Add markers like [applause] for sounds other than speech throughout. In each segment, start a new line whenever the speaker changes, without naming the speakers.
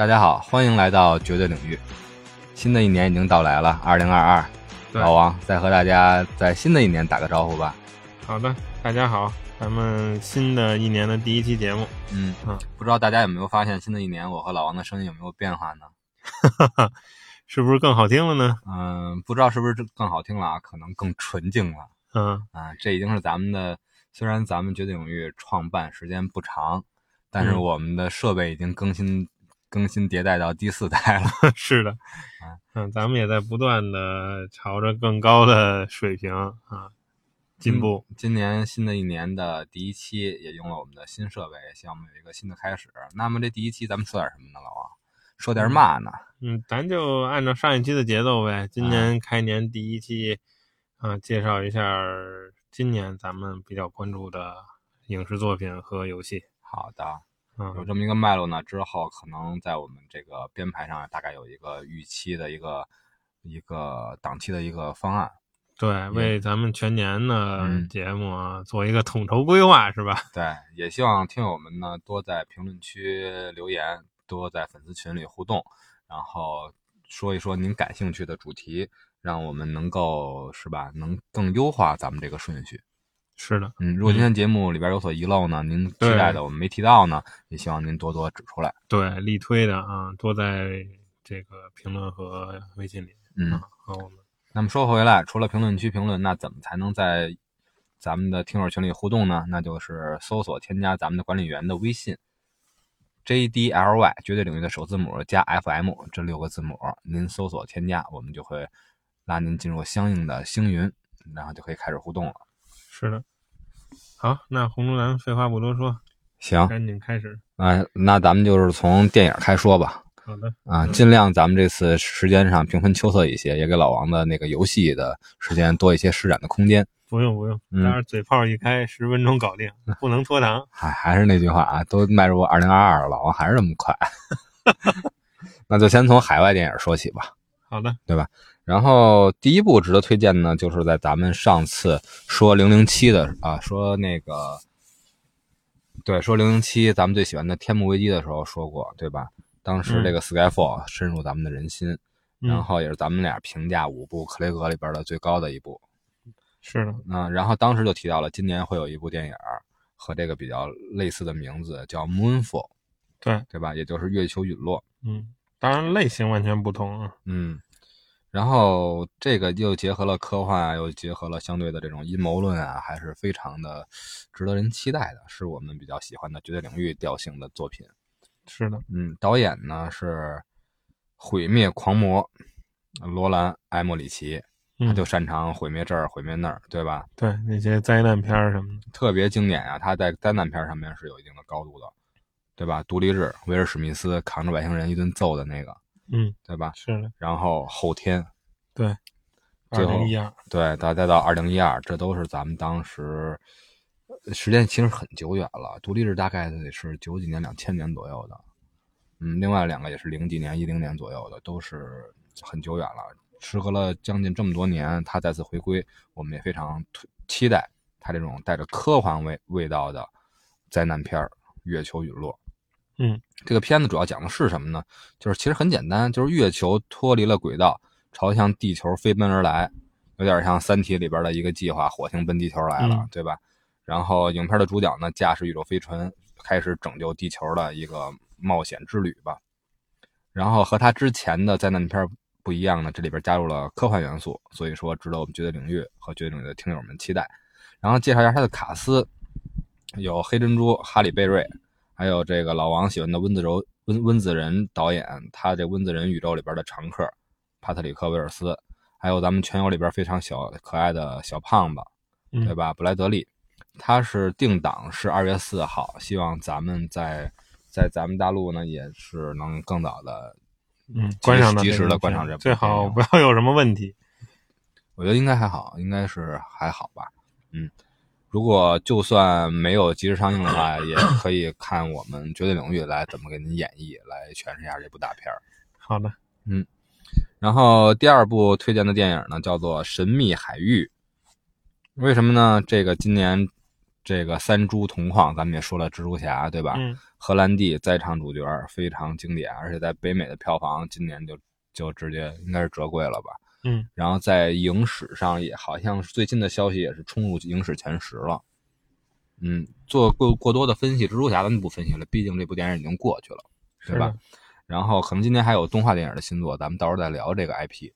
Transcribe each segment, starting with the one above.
大家好，欢迎来到绝对领域。新的一年已经到来了，二零二二。老王再和大家在新的一年打个招呼吧。
好的，大家好，咱们新的一年的第一期节目，
嗯
嗯
不知道大家有没有发现，新的一年我和老王的声音有没有变化呢？[laughs]
是不是更好听了呢？
嗯，不知道是不是更好听了啊？可能更纯净了
嗯，
啊。这已经是咱们的，虽然咱们绝对领域创办时间不长，但是
嗯
我们的设备已经更新更新迭代到第四代了。[laughs]
是的，嗯，咱们也在不断的朝着更高的水平啊进步。
嗯今年新的一年的第一期也用了我们的新设备，希望我们有一个新的开始。那么这第一期咱们说点什么呢，老王？说点嘛呢？
嗯，咱就按照上一期的节奏呗。今年开年第一期，啊，介绍一下今年咱们比较关注的影视作品和游戏。
好的，有
嗯，
这么一个脉络呢，之后可能在我们这个编排上大概有一个预期的一个一个档期的一个方案。
对，为咱们全年的
嗯
节目啊做一个统筹规划，是吧？[laughs]
对，也希望听友们呢多在评论区留言，多在粉丝群里互动，然后说一说您感兴趣的主题，让我们能够是吧，能更优化咱们这个顺序。
是的，
嗯，如果今天节目里边有所遗漏呢，您期待的我们没提到呢，也希望您多多指出来。
对，力推的啊，多在这个评论和微信里
嗯
啊，和我们
那么说回来，除了评论区评论，那怎么才能在咱们的听友群里互动呢？那就是搜索添加咱们的管理员的微信，JDLY 绝对领域的首字母加 FM 这六个字母，您搜索添加，我们就会拉您进入相应的星云，然后就可以开始互动了。
是的。好，那红猪咱废话不多说，
行，
赶紧开始。
啊，那咱们就是从电影开说吧。
好的，
啊，尽量咱们这次时间上平分秋色一些，也给老王的那个游戏的时间多一些施展的空间。
不用不用，但是嘴炮一开，十分钟搞定，不能拖堂。
还还是那句话啊，都迈入二零二二了，老王还是那么快。[laughs] 那就先从海外电影说起吧。
好的，
然后第一部值得推荐呢，就是在咱们上次说零零七的啊，说那个，对，说零零七咱们最喜欢的《天幕危机》的时候说过，对吧？当时这个 Skyfall 深入咱们的人心，然
嗯，
后也是咱们俩评价五部克雷格里边的最高的一部。
是的，
嗯，然后当时就提到了今年会有一部电影和这个比较类似的名字，叫《Moonfall》，
对，
对吧？也就是月球陨落。
嗯，当然类型完全不同啊。
嗯，然后这个又结合了科幻啊，又结合了相对的这种阴谋论啊，还是非常的值得人期待的，是我们比较喜欢的绝对领域调性的作品。
是的，
嗯，导演呢是《毁灭狂魔》罗兰·埃莫里奇，他
嗯，
就擅长毁灭这儿、毁灭那儿，对吧？
对那些灾难片儿什么的，
特别经典啊，他在灾难片上面是有一定的高度的，对吧？独立日，威尔史密斯扛着外星人一顿揍的那个，
嗯，
对吧？
是的，
然后后天，
对，二零一二，
对，到再到二零一二，这都是咱们当时呃时间其实很久远了。独立日大概得是九几年、两千年左右的，嗯，另外两个也是零几年、一零年左右的，都是很久远了。时隔了将近这么多年，他再次回归，我们也非常期待他这种带着科幻味味道的灾难片儿《月球陨落》。
嗯，
这个片子主要讲的是什么呢？就是其实很简单，就是月球脱离了轨道，朝向地球飞奔而来，有点像《三体》里边的一个计划，火星奔地球来了，
嗯
对吧？然后影片的主角呢，驾驶宇宙飞船开始拯救地球的一个冒险之旅吧。然后和他之前的灾难片不一样呢，这里边加入了科幻元素，所以说值得我们绝对领域和绝对领域的听友们期待。然后介绍一下他的卡斯，有黑珍珠哈里贝瑞，还有这个老王喜欢的温子柔温温子仁导演，他这温子仁宇宙里边的常客帕特里克威尔斯，还有咱们全游里边非常小可爱的小胖子，
嗯
对吧？布莱德利，他是定档是二月四号，希望咱们在在咱们大陆呢也是能更早的，
嗯，观赏到
及时
这个片
地观赏这部
最好不要有什么问题。
我觉得应该还好，应该是还好吧。嗯，如果就算没有及时上映的话，也可以看我们绝对领域来怎么给您演绎，来诠释一下这部大片儿。
好的，嗯
然后第二部推荐的电影呢，叫做《神秘海域》。为什么呢？这个今年这个三株同框，咱们也说了蜘蛛侠，对吧？
嗯
荷兰弟在场主角，非常经典，而且在北美的票房今年就就直接应该是折桂了吧。
嗯，
然后在影史上也好像是最近的消息也是冲入影史前十了。嗯，做过过多的分析，蜘蛛侠咱们不分析了，毕竟这部电影已经过去了，对吧？然后可能今天还有动画电影的新作，咱们到时候再聊这个 IP。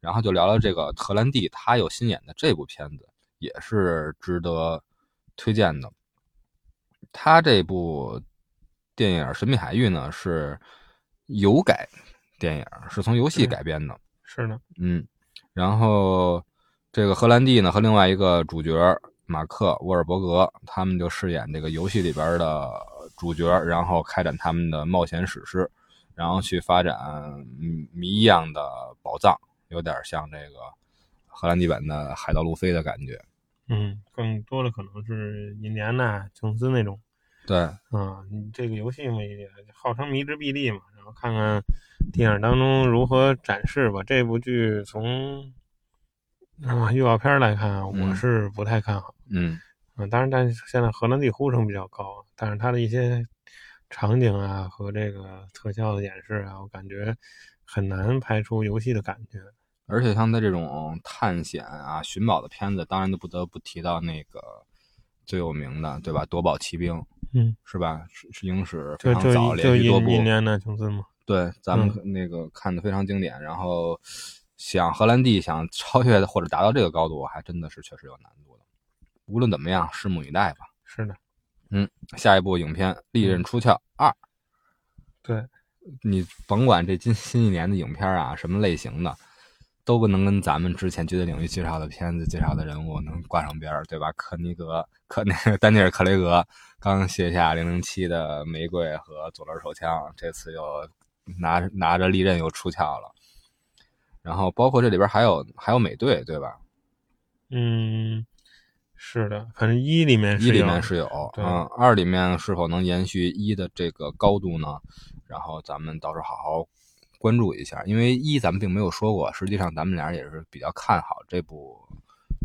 然后就聊聊这个荷兰弟，他有新演的这部片子也是值得推荐的。他这部电影《神秘海域》呢是游改电影，是从游戏改编的。
是呢，
嗯，然后这个荷兰弟呢和另外一个主角马克·沃尔伯格，他们就饰演这个游戏里边的主角，然后开展他们的冒险史诗，然后去发展谜一样的宝藏，有点像这个荷兰弟版的海盗路飞的感觉。
嗯，更多的可能是印第安纳琼斯那种。
对，
啊，你这个游戏嘛也号称迷之必利嘛，然后看看。电影当中如何展示吧？这部剧从啊预告片来看，我是不太看好。
嗯
嗯，当然，但是现在荷兰弟呼声比较高，但是它的一些场景啊和这个特效的演示啊，我感觉很难拍出游戏的感觉。
而且像他这种探险啊、寻宝的片子，当然就不得不提到那个最有名的，对吧？夺宝奇兵，
嗯，
是吧？是是影史
非
常早，连续多部。
一年的琼斯嘛？
对，咱们那个看的非常经典，然后想荷兰弟想超越或者达到这个高度，还真的是确实有难度的。无论怎么样，拭目以待吧。
是的，
嗯，下一部影片《利刃出鞘二》。
对，
你甭管这今新一年的影片啊，什么类型的，都不能跟咱们之前绝对领域介绍的片子、介绍的人物能挂上边儿，对吧？科尼格、科那个 [laughs] 丹尼尔·克雷格刚卸下零零七的玫瑰和左轮手枪，这次又。拿拿着利刃又出鞘了，然后包括这里边还有还有美队，对吧？
嗯，是的，反正一里面
一里面是有，嗯，二里面是否能延续一的这个高度呢？然后咱们到时候好好关注一下，因为一咱们并没有说过，实际上咱们俩也是比较看好这部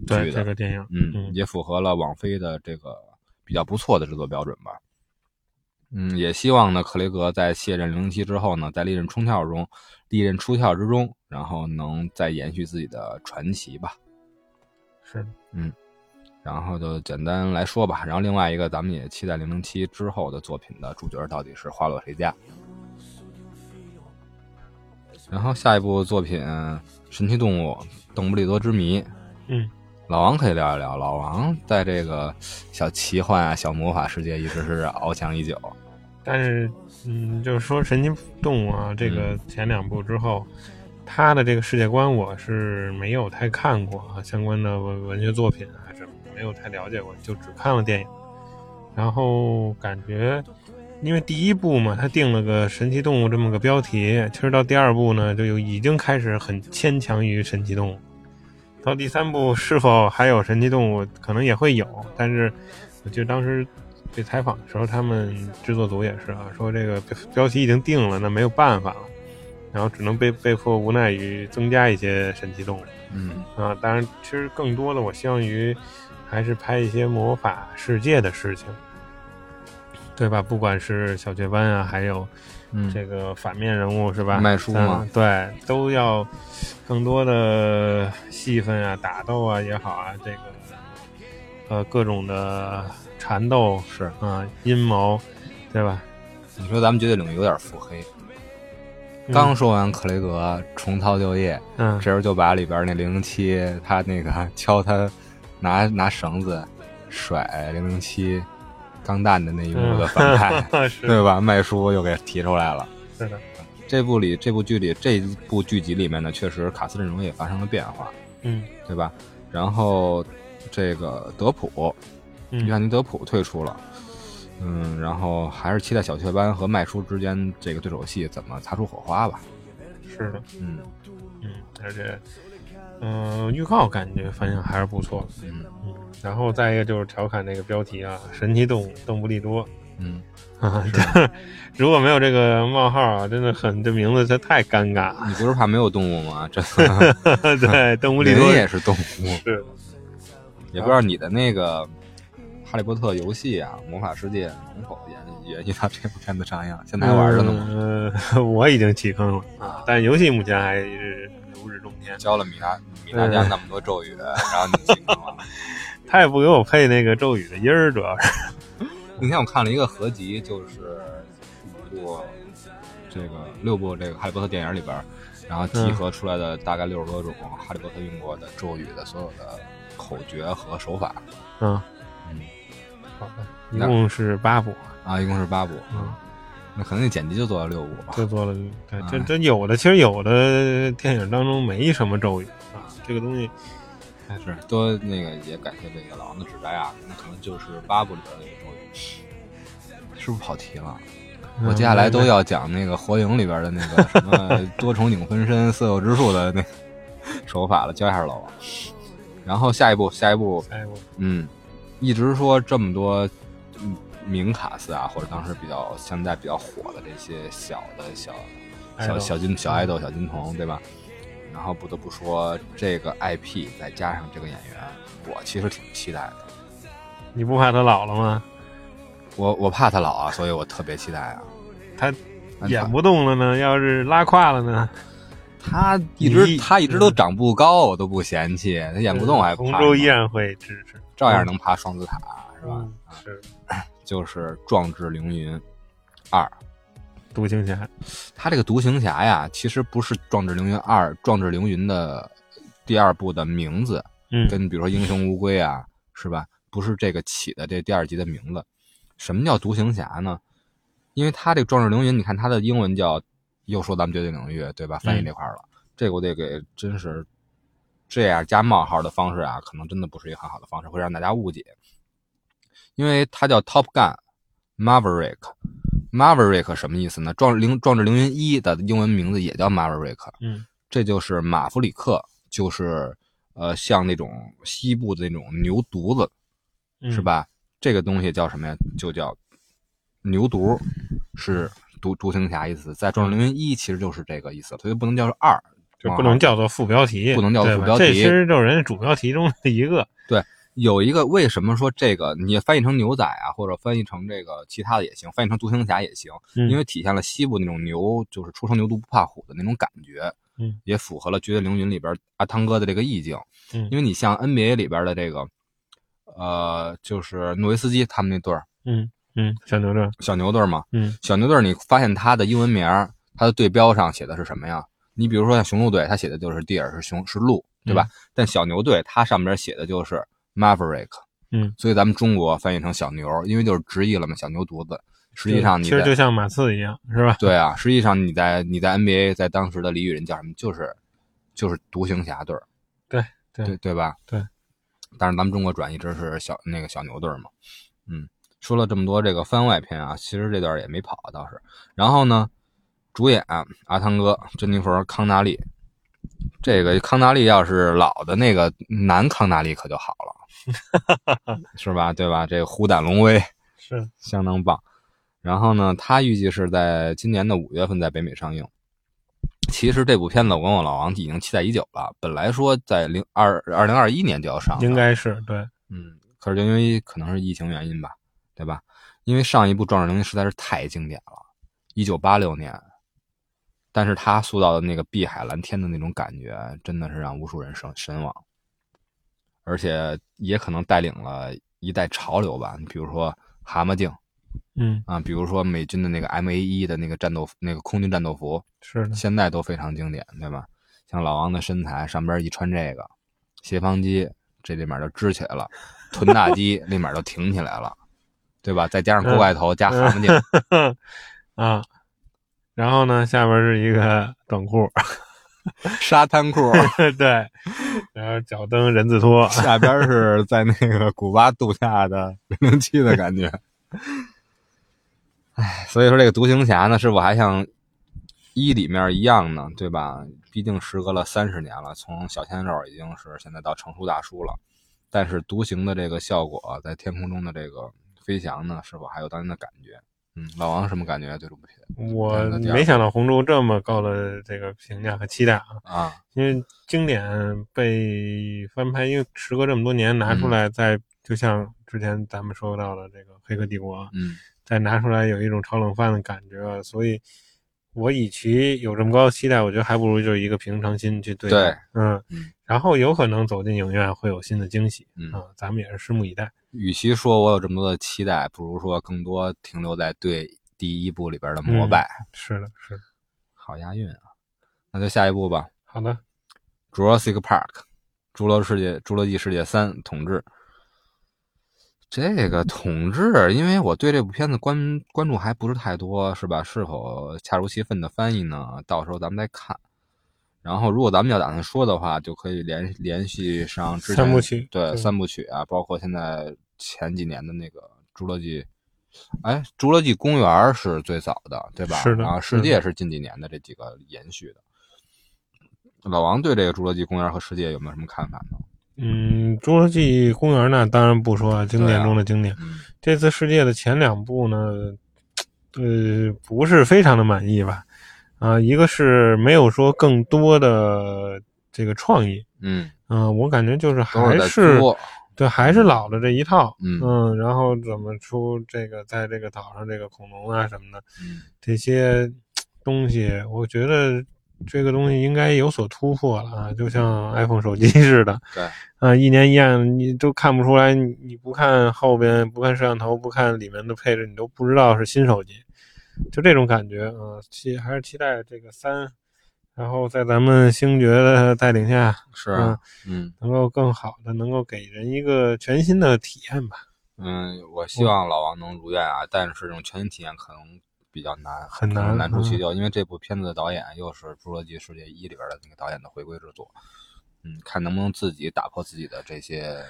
剧的
这个电影，
嗯，也符合了网飞的这个比较不错的制作标准吧。嗯，也希望呢，克雷格在卸任零零七之后呢，在利刃冲跳中，利刃出鞘之中，然后能再延续自己的传奇吧。
是，
嗯，然后就简单来说吧。然后另外一个，咱们也期待零零七之后的作品的主角到底是花落谁家。然后下一部作品《神奇动物：邓布利多之谜》。
嗯。
老王可以聊一聊，老王在这个小奇幻啊、小魔法世界一直是翱翔已久。
但是，嗯，就是说神奇动物啊，这个前两部之后，他的这个世界观我是没有太看过啊，相关的文文学作品还是没有太了解过，就只看了电影。然后感觉，因为第一部嘛，他定了个神奇动物这么个标题，其实到第二部呢，就已经开始很牵强于神奇动物。到第三部是否还有神奇动物？可能也会有，但是我记得当时被采访的时候，他们制作组也是啊，说这个标题已经定了，那没有办法了，然后只能被被迫无奈于增加一些神奇动物。
嗯
啊，当然，其实更多的我希望于还是拍一些魔法世界的事情，对吧？不管是小雀斑啊，还有。这个反面人物是吧？
卖书嘛，
对，都要更多的戏份啊，打斗啊也好啊，这个呃各种的缠斗
是
啊，阴谋，对吧？
你说咱们绝对领域有点腹黑。刚说完克雷格重操旧业，
嗯，
这时候就把里边那零零七他那个敲他拿拿绳子甩零零七。钢弹的那一幕的反派，[laughs] 对吧？麦叔又给提出来了。
是的，
这部里这部剧里这部剧集里面呢，确实卡斯阵容也发生了变化，
嗯，
对吧？然后这个德普，约翰尼德普退出了，嗯，然后还是期待小雀斑和麦叔之间这个对手戏怎么擦出火花吧。
是的，
嗯
嗯，而且。嗯，预告感觉反响还是不错。
嗯
嗯，然后再一个就是调侃那个标题啊，神奇动物邓布利多。
嗯 [laughs]
啊，如果没有这个冒号啊，真的很这名字它太尴尬。
你不是怕没有动物吗？这 [laughs]
对，动物里多
也是动物。
是。
也不知道你的那个哈利波特游戏啊，魔法世界能否延延续到这部片子上映？现在还玩着呢吗？
呃，[laughs] 我已经弃坑了啊，但游戏目前还是如日中天。
教了米达米达家那么多咒语，然后你弃坑了。
他也不给我配那个咒语的音儿，主要是。
那天我看了一个合集，就是五部这个六部这个哈利波特电影里边，然后集合出来的大概六十多种哈利波特用过的咒语的所有的口诀和手法。
嗯
嗯，
好的，一共是八部
啊，一共是八部。
嗯，
那可能那剪辑就做了六部吧，
就做了。对，这这有的其实有的电影当中没什么咒语啊，这个东西。
是多那个也感谢这个老王的指摘啊，那可能就是八部里边那个咒语，是不是跑题了？我接下来都要讲那个火影里边的那个什么多重影分身、色诱之术的那 [laughs] 手法了，教一下老王。然后下一步，下一步，
下一步，
嗯，一直说这么多名卡司啊，或者当时比较现在比较火的这些小的小小小金小爱豆、小金童，对吧？然后不得不说，这个 IP 再加上这个演员，我其实挺期待的。
你不怕他老了吗？
我我怕他老啊，所以我特别期待啊。
他演不动了呢，要是拉胯了呢？
他一直他一直都长不高，我都不嫌弃。他演不动还
红州依然会支持，
照样能爬双子塔，是吧？
是，[clears throat]
就是《壮志凌云二》。
独行侠，
他这个独行侠呀，其实不是《壮志凌云二》《壮志凌云》的第二部的名字，
嗯，
跟比如说英雄乌龟啊，是吧？不是这个起的这第二集的名字。什么叫独行侠呢？因为他这个《壮志凌云》，你看他的英文叫，又说咱们绝对领域，对吧？翻译这块了，这个我得给，真是这样加冒号的方式啊，可能真的不是一个很好的方式，会让大家误解。因为它叫 Top Gun Maverick。Maverick 什么意思呢？壮凌壮志凌云一的英文名字也叫 Maverick，
嗯，
这就是马弗里克，就是呃像那种西部的那种牛犊子，是吧？这个东西叫什么呀？就叫牛犊，是独独行侠意思。在壮志凌云一其实就是这个意思，所以不能叫做二，
就不能叫做副标题，
不能叫做副标题，
这其实就是人家主标题中的一个，
对。有一个为什么说这个你翻译成牛仔啊，或者翻译成这个其他的也行，翻译成独行侠也行，因为体现了西部那种牛就是初生牛犊不怕虎的那种感觉，
嗯，
也符合了绝对凌云里边阿汤哥的这个意境，
嗯，
因为你像 NBA 里边的这个，呃，就是诺维斯基他们那对儿，
嗯嗯，小牛队，
小牛队嘛，
嗯，
小牛队，你发现他的英文名，他的队标上写的是什么呀？你比如说像雄鹿队，他写的就是 Deer 是雄是鹿，对吧？但小牛队它上边写的就是 Maverick。
嗯，
所以咱们中国翻译成小牛，因为就是直译了嘛，小牛犊子。实际上，你
其实就像马刺一样，是吧？
对啊，实际上你在你在 NBA 在当时的俚语人叫什么？就是就是独行侠队
对
对
对
对吧？
对。
但是咱们中国转一直是小那个小牛队嘛。嗯，说了这么多这个番外篇啊，其实这段也没跑倒是。然后呢，主演阿汤哥、珍妮佛·康纳利。这个康纳利要是老的那个男康纳利可就好了。[laughs] 是吧？对吧？这个虎胆龙威
是
相当棒。然后呢，他预计是在今年的五月份在北美上映。其实这部片子我跟我老王已经期待已久了。本来说在零二二零二一年就要上，
应该是对，
嗯。可是就因为可能是疫情原因吧，对吧？因为上一部《壮志凌云》实在是太经典了，一九八六年。但是他塑造的那个碧海蓝天的那种感觉，真的是让无数人神神往。而且也可能带领了一代潮流吧，你比如说蛤蟆镜，
嗯
啊，比如说美军的那个 M A 一的那个战斗那个空军战斗服，
是的，
现在都非常经典，对吧？像老王的身材，上边一穿这个斜方肌，这里面就支起来了，臀大肌 [laughs] 立马就挺起来了，对吧？再加上锅盖头加蛤蟆镜，
啊，然后呢，下边是一个短裤。
沙滩裤，[laughs]
对，然后脚蹬人字拖，
下边是在那个古巴度假的 [laughs] 零零七的感觉。哎，所以说这个独行侠呢，是否还像一里面一样呢？对吧？毕竟时隔了三十年了，从小鲜肉已经是现在到成熟大叔了。但是独行的这个效果，在天空中的这个飞翔呢，是否还有当年的感觉？嗯，老王什么感觉对这部片？
我没想到红猪这么高的这个评价和期待啊！
啊，
因为经典被翻拍，因为时隔这么多年拿出来，再就像之之前咱们说到的这个《黑客帝国》，
嗯
再拿出来有一种炒冷饭的感觉，所以我与其有这么高的期待，我觉得还不如就是一个平常心去对待。
对
嗯
嗯
然后有可能走进影院会有新的惊喜
嗯
啊，咱们也是拭目以待。
与其说我有这么多的期待，不如说更多停留在对第一部里边的膜拜。
是的，是的。
好押韵啊！那就下一步吧，
好的，《
Jurassic Park》侏罗世界《侏罗纪世界三》统治。这个统治，因为我对这部片子关关注还不是太多，是吧？是否恰如其分的翻译呢？到时候咱们再看。然后，如果咱们要打算说的话，就可以联联系上之前
三部曲
对
对
三部曲啊，包括现在前几年的那个《侏罗纪》，哎，《侏罗纪公园》是最早的，对吧？
是的
然后世界是近几年的这几个延续的。老王对这个《侏罗纪公园》和世界有没有什么看法呢？
嗯，《侏罗纪公园》呢，当然不说，经典中的经典。
嗯
这次世界的前两部呢，呃，不是非常的满意吧？啊，一个是没有说更多的这个创意，
嗯，
嗯、我感觉就是还是对，还是老的这一套，
嗯
然后怎么出这个在这个岛上这个恐龙啊什么的
嗯。
这些东西，我觉得这个东西应该有所突破了啊，就像 iPhone 手机似的，
对，
啊，一年一样，你都看不出来，你你不看后边，不看摄像头，不看里面的配置，你都不知道是新手机，就这种感觉啊，期还是期待这个三，然后在咱们星爵的带领下，
是啊，嗯。
能够更好的能够给人一个全新的体验吧，
嗯，我希望老王能如愿啊，但是这种全新体验可能比较难，
很难
难出其
嗯
右，因为这部片子的导演又是《侏罗纪世界一》里边的那个导演的回归之作，嗯，看能不能自己打破自己的这些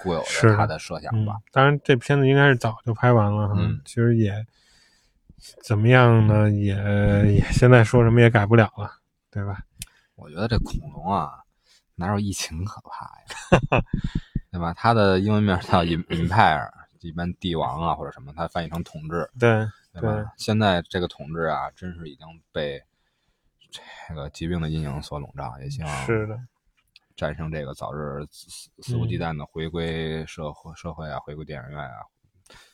固有
的
的他的设想
嗯
吧。，
当然这片子应该是早就拍完了，
嗯
其实也怎么样呢，也也现在说什么也改不了了，对吧？
我觉得这恐龙啊，哪有疫情可怕呀？[laughs] 对吧？它的英文名叫 Im- Empire，一般帝王啊或者什么，它翻译成统治，
对，
对吧？现在这个统治啊，真是已经被这个疾病的阴影所笼罩，也希望
是的，
战胜这个，早日肆肆无忌惮的回归社会、社会啊，回归电影院啊。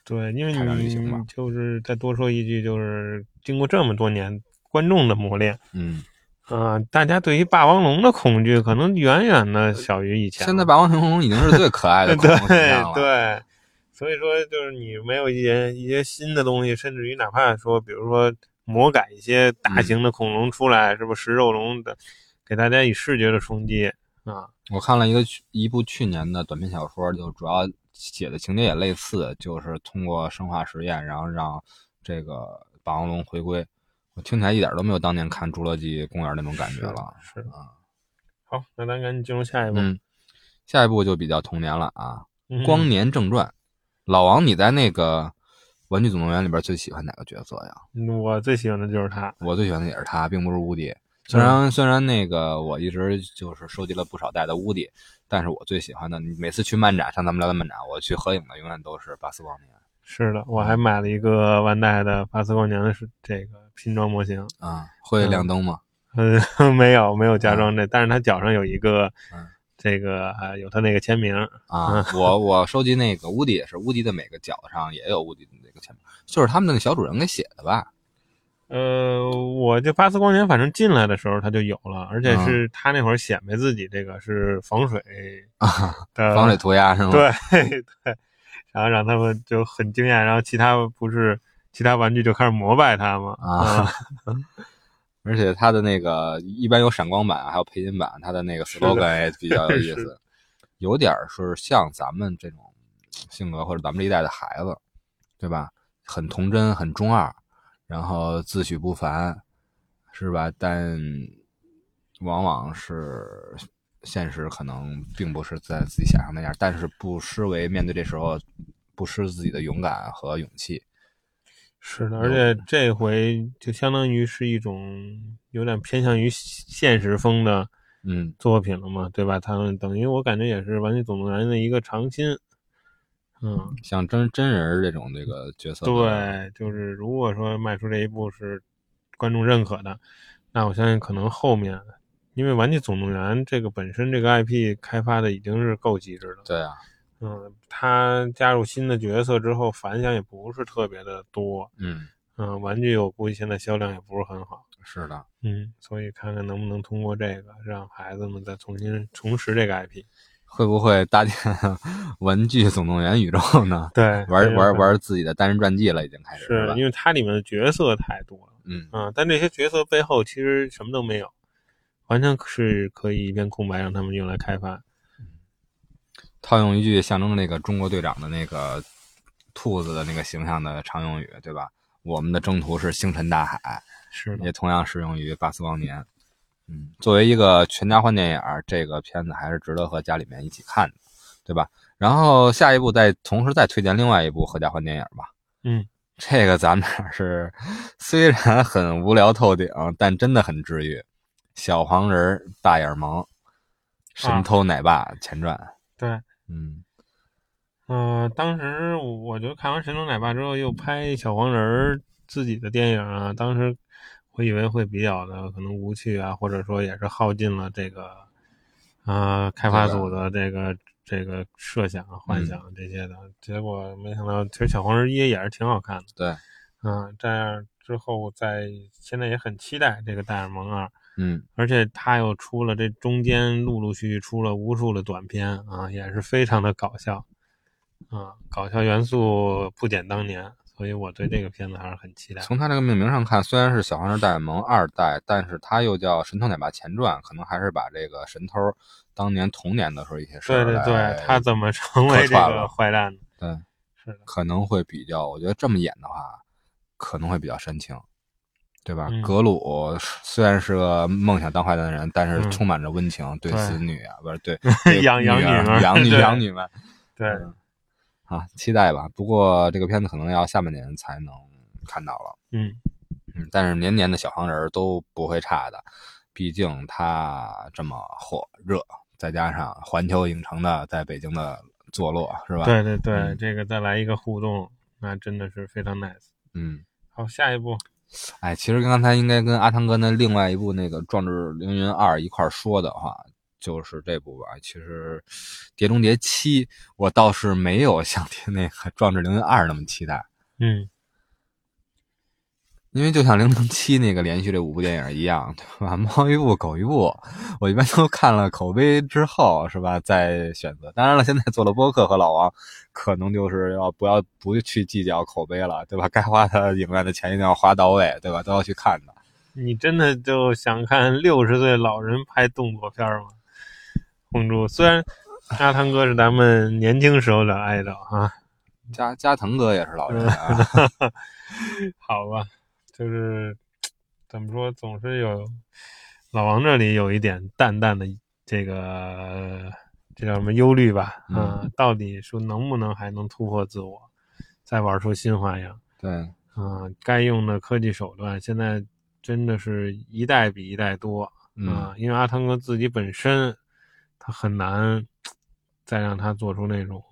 对，因为你就是再多说一句，就是经过这么多年观众的磨练，
嗯，
啊、大家对于霸王龙的恐惧可能远远的小于以前。
现在霸王龙已经是最可爱的恐 [laughs] 龙形
对
象了。
对，所以说就是你没有一些一些新的东西，甚至于哪怕说，比如说魔改一些大型的恐龙出来，是不是食肉龙的，给大家以视觉的冲击啊？
我看了一个去一部去年的短篇小说，就主要写的情节也类似，就是通过生化实验，然后让这个霸王龙回归。我听起来一点都没有当年看《侏罗纪公园》那种感觉了。
是
啊，
好，那咱赶紧进入下一步。
嗯，下一步就比较童年了啊，
嗯《
光年正传》。老王，你在那个《玩具总动员》里边最喜欢哪个角色呀？
嗯我最喜欢的就是他。
我最喜欢的也是他，并不是乌迪。虽然虽然那个我一直就是收集了不少代的乌迪，但是我最喜欢的，你每次去漫展，像咱们聊的漫展，我去合影的永远都是巴斯光年
是的，我还买了一个万代的巴斯光年的是这个拼装模型。
啊。会亮灯吗？
嗯，[laughs] 没有没有加装这，但是他脚上有一个
嗯
这个啊有他那个签名。
啊，我我收集那个乌迪也是，乌迪的每个脚上也有乌迪的那个签名，就是他们那个小主人给写的吧？
呃，我这巴斯光年反正进来的时候他就有了，而且
嗯
是他那会儿显摆自己这个是防水
啊，
的
防水涂鸦是吗？
对 [laughs] 对，然后让他们就很惊讶，然后其他不是其他玩具就开始膜拜他嘛
啊，[laughs] 而且它的那个一般有闪光版，还有配音版，它的那个 slogan 也比较有 [laughs] 意思，有点儿是像咱们这种性格或者咱们这一代的孩子，对吧？很童真，很中二，然后自诩不凡，是吧？但往往是现实可能并不是在自己想象那样，但是不失为面对这时候不失自己的勇敢和勇气。
是的，而且这回就相当于是一种有点偏向于现实风的
嗯，
作品了嘛，对吧？他们等于我感觉也是《玩具总动员》的一个长新。嗯，
像真真人这种这个角色，，
对，就是如果说迈出这一步是观众认可的，那我相信可能后面，因为《玩具总动员》这个本身这个 IP 开发的已经是够极致了，
对啊，
嗯，他加入新的角色之后，反响也不是特别的多。
嗯，
嗯，玩具我估计现在销量也不是很好。
是的，
嗯，所以看看能不能通过这个让孩子们再重新重拾这个 IP。
会不会搭建 [laughs] 玩具总动员宇宙呢？
对，
玩玩玩自己的单人传记了，已经开始
是
吧？
因为它里面的角色太多了。
嗯
啊，但这些角色背后其实什么都没有，完全是可以一片空白让他们用来开发。
套用一句象征那个中国队长的那个兔子的那个形象的常用语，对吧？我们的征途是星辰大海，
是，
也同样适用于巴斯光年。嗯，作为一个全家欢电影，这个片子还是值得和家里面一起看的，对吧？然后下一步再同时再推荐另外一部合家欢电影吧。
嗯，
这个咱们俩是虽然很无聊透顶，但真的很治愈。小黄人大眼萌，神偷奶爸前传。
对，
嗯
嗯、当时我就看完《神龙奶爸》之后，又拍小黄人儿自己的电影啊，当时我以为会比较的可能无趣啊，或者说也是耗尽了这个呃开发组的这个这个设想、幻想这些的，结果没想到，其实小黄人一也是挺好看的。
对，
嗯，这样之后在现在也很期待这个戴尔蒙二。
嗯
而且他又出了这中间陆陆续续出了无数的短片啊，也是非常的搞笑，啊，搞笑元素不减当年，所以我对这个片子还是很期待。
从他这个命名上看，虽然是小黄人大眼萌二代，但是他又叫神偷奶爸前传，可能还是把这个神偷当年童年的时候一些事
对
儿
对
对
对，他怎么成为这个坏蛋的？
对
是的，
可能会比较，我觉得这么演的话，可能会比较煽情，对吧？
嗯
格鲁虽然是个梦想当坏蛋的人，但是
嗯
充满着温情，对
对
死女啊，不是对对 [laughs]
养养
女儿养女 [laughs] 养女们，[laughs]
对，
嗯啊，期待吧。不过这个片子可能要下半年才能看到了，
嗯，
嗯，但是年年的小黄人儿都不会差的，毕竟它这么火热，再加上环球影城的在北京的坐落，是吧？，
对对对，
嗯
这个再来一个互动，那真的是非常 nice。
嗯。
好，下一步，
哎，其实刚才应该跟阿汤哥那另外一部那个《壮志凌云二》一块说的话，就是这部吧。其实《碟中谍七》我倒是没有像 [laughs] 那个《壮志凌云二》那么期待，
嗯，
因为就像《零零七》那个连续这五部电影一样，对吧？猫一部，狗一部，我一般都看了口碑之后，是吧？再选择。当然了，现在做了播客和老王，可能就是要不要不去计较口碑了，对吧？该花的影院的钱一定要花到位，对吧？都要去看的。
你真的就想看六十岁老人拍动作片吗？红猪，虽然阿汤哥是咱们年轻时候的爱豆啊，
加加藤哥也是老人啊，[laughs] [laughs]
好吧，就是怎么说，总是有老王这里有一点淡淡的这个这叫什么忧虑吧？
嗯
啊，到底说能不能还能突破自我，再玩出新花样？
对，
啊，该用的科技手段现在真的是一代比一代多
嗯
啊，因为阿汤哥自己本身他很难再让他做出那种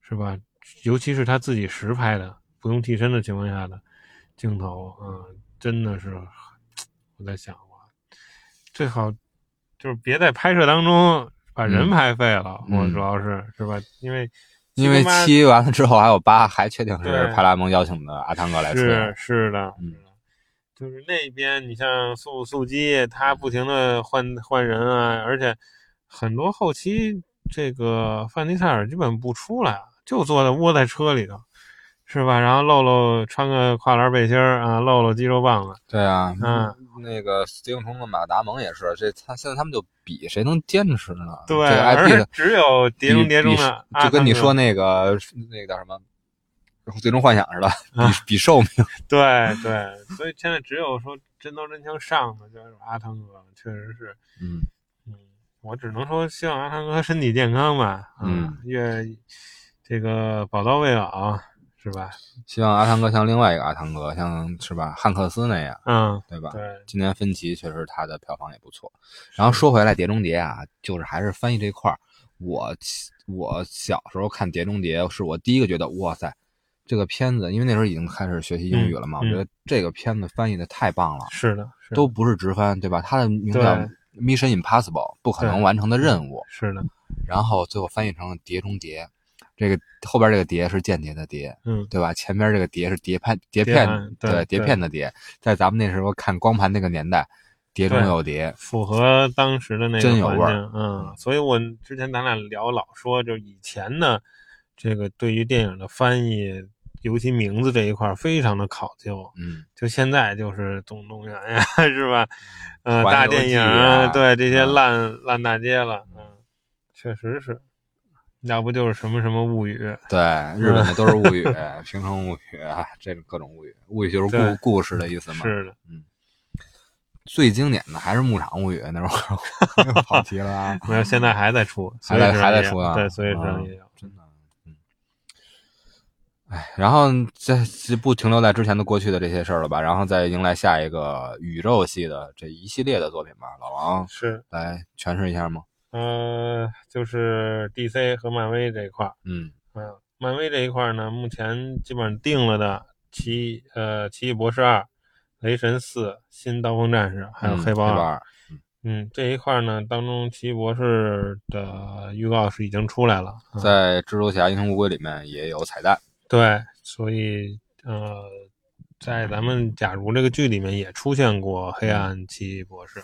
是吧？尤其是他自己实拍的，不用替身的情况下的镜头，嗯，真的是我在想啊，最好就是别在拍摄当中把人
嗯
拍废了，
嗯
我主要是是吧？因为
因为七完了之后还有八，还确定是
对
派拉蒙邀请的阿汤哥来出。
是是的，
嗯
就是那边你像速速激，他不停的换换人啊，而且很多后期这个范迪塞尔基本不出来，就坐在窝在车里头，是吧？然后露露穿个跨栏背心儿啊，露露肌肉棒子，
对啊，
嗯，
那个死硬虫的马达蒙也是，这他现在他们就比谁能坚持呢？
对，
这个
而且
的
只有碟中谍中的
就跟你说那个那个叫什么《最终幻想》似的，[laughs]
啊
比比寿命。
对对，所以现在只有说真刀真枪上的就是阿汤哥，确实是。
嗯
嗯，我只能说希望阿汤哥身体健康吧。啊
嗯，
越这个宝刀未老是吧？
希望阿汤哥像另外一个阿汤哥，像是吧汉克斯那样，
嗯，
对吧？
对，
今年分歧确实他的票房也不错。然后说回来，《碟中谍》啊，就是还是翻译这块儿，我我小时候看《碟中谍》，是我第一个觉得哇塞，这个片子，因为那时候已经开始学习英语了嘛，
嗯
我觉得这个片子翻译的太棒了，
是的，是的
都不是直翻，对吧？它的名字叫 Mission Impossible，不可能完成的任务，
是的，
然后最后翻译成了《碟中谍》，这个后边这个碟是间谍的碟，
嗯，
对吧？前边这个碟是碟片碟
碟
片
盘对
碟片的碟，在咱们那时候看光盘那个年代，碟中有碟，
符合当时的那
真有味儿
个环境，嗯，所以我之前咱俩聊老说，就以前呢这个对于电影的翻译，尤其名字这一块儿非常的考究，
嗯，
就现在就是总动员呀，[laughs] 是吧？呃，
环游记
大电影
啊
对这些
嗯。
烂、烂大街了，嗯，确实是，要不就是什么什么物语，
对，日本的都是物语，[laughs] 平成物语啊，这个各种物语，物语就是故故事的意思嘛。
是的，
最经典的还是牧场物语那会儿，跑题了啊，[laughs]
没有，现在还在出，[laughs]
还在还在出啊
对，所以
这
样也有，
真的，嗯，哎，然后这这不停留在之前的过去的这些事儿了吧？然后再迎来下一个宇宙系的这一系列的作品吧。老王
是，
来诠释一下吗？
呃，就是 DC 和漫威这一块儿。
嗯
嗯，漫威这一块呢，目前基本上定了的奇呃奇异博士二、雷神四、新刀锋战士，还有
嗯
黑豹二。
二，
嗯，这一块呢，当中奇异博士的预告是已经出来了。嗯
在蜘蛛侠、英雄无归里面也有彩蛋。
对，所以呃，在咱们假如这个剧里面也出现过黑暗奇异博士。